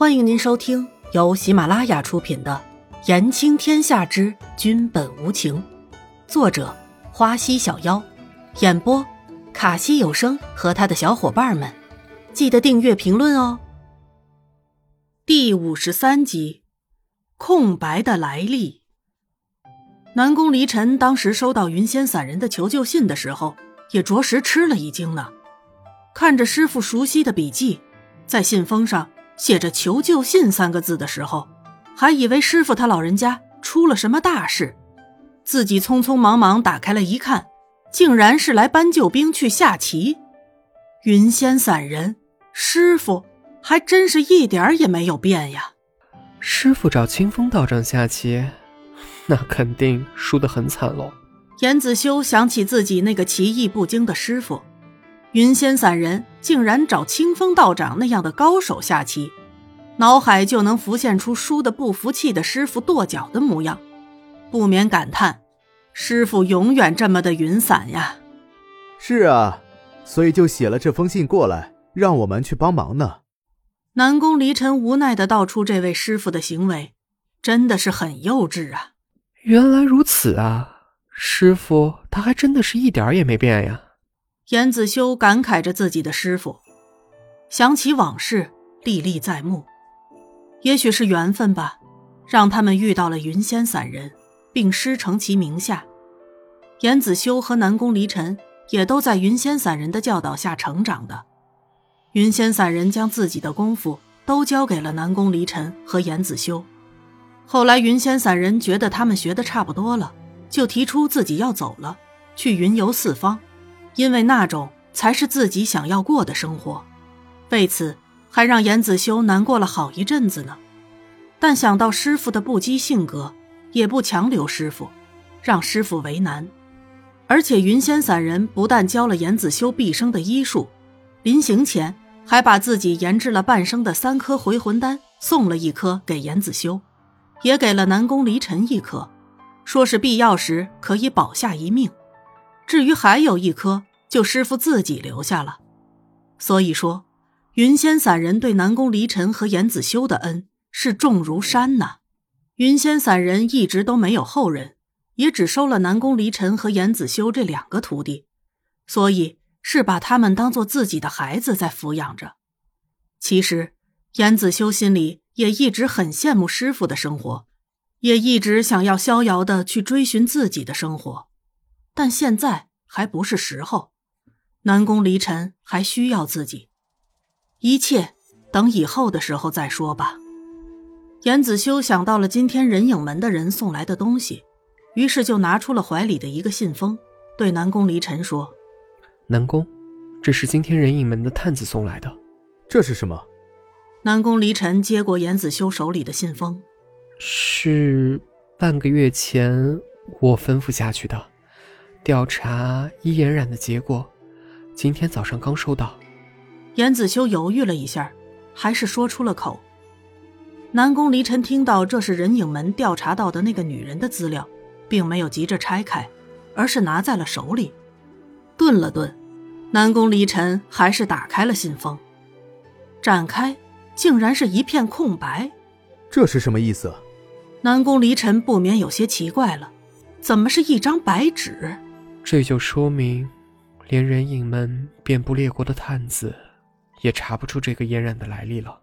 欢迎您收听由喜马拉雅出品的《言情天下之君本无情》，作者花溪小妖，演播卡西有声和他的小伙伴们。记得订阅、评论哦。第五十三集，空白的来历。南宫离尘当时收到云仙散人的求救信的时候，也着实吃了一惊呢。看着师傅熟悉的笔记，在信封上。写着“求救信”三个字的时候，还以为师傅他老人家出了什么大事，自己匆匆忙忙打开了一看，竟然是来搬救兵去下棋。云仙散人师傅还真是一点也没有变呀。师傅找清风道长下棋，那肯定输得很惨喽。严子修想起自己那个棋艺不精的师傅。云仙散人竟然找清风道长那样的高手下棋，脑海就能浮现出输的不服气的师傅跺脚的模样，不免感叹：师傅永远这么的云散呀。是啊，所以就写了这封信过来，让我们去帮忙呢。南宫离尘无奈的道出这位师傅的行为，真的是很幼稚啊。原来如此啊，师傅他还真的是一点也没变呀。严子修感慨着自己的师傅，想起往事，历历在目。也许是缘分吧，让他们遇到了云仙散人，并师承其名下。严子修和南宫离尘也都在云仙散人的教导下成长的。云仙散人将自己的功夫都交给了南宫离尘和严子修。后来，云仙散人觉得他们学的差不多了，就提出自己要走了，去云游四方。因为那种才是自己想要过的生活，为此还让严子修难过了好一阵子呢。但想到师傅的不羁性格，也不强留师傅，让师傅为难。而且云仙散人不但教了严子修毕生的医术，临行前还把自己研制了半生的三颗回魂丹送了一颗给严子修，也给了南宫离尘一颗，说是必要时可以保下一命。至于还有一颗，就师傅自己留下了。所以说，云仙散人对南宫离尘和严子修的恩是重如山呐。云仙散人一直都没有后人，也只收了南宫离尘和严子修这两个徒弟，所以是把他们当做自己的孩子在抚养着。其实，严子修心里也一直很羡慕师傅的生活，也一直想要逍遥的去追寻自己的生活。但现在还不是时候，南宫离尘还需要自己，一切等以后的时候再说吧。严子修想到了今天人影门的人送来的东西，于是就拿出了怀里的一个信封，对南宫离尘说：“南宫，这是今天人影门的探子送来的。这是什么？”南宫离尘接过严子修手里的信封，是半个月前我吩咐下去的。调查伊颜染的结果，今天早上刚收到。严子修犹豫了一下，还是说出了口。南宫离尘听到这是人影门调查到的那个女人的资料，并没有急着拆开，而是拿在了手里，顿了顿，南宫离尘还是打开了信封，展开，竟然是一片空白。这是什么意思？南宫离尘不免有些奇怪了，怎么是一张白纸？这就说明，连人影们遍布列国的探子，也查不出这个嫣然的来历了。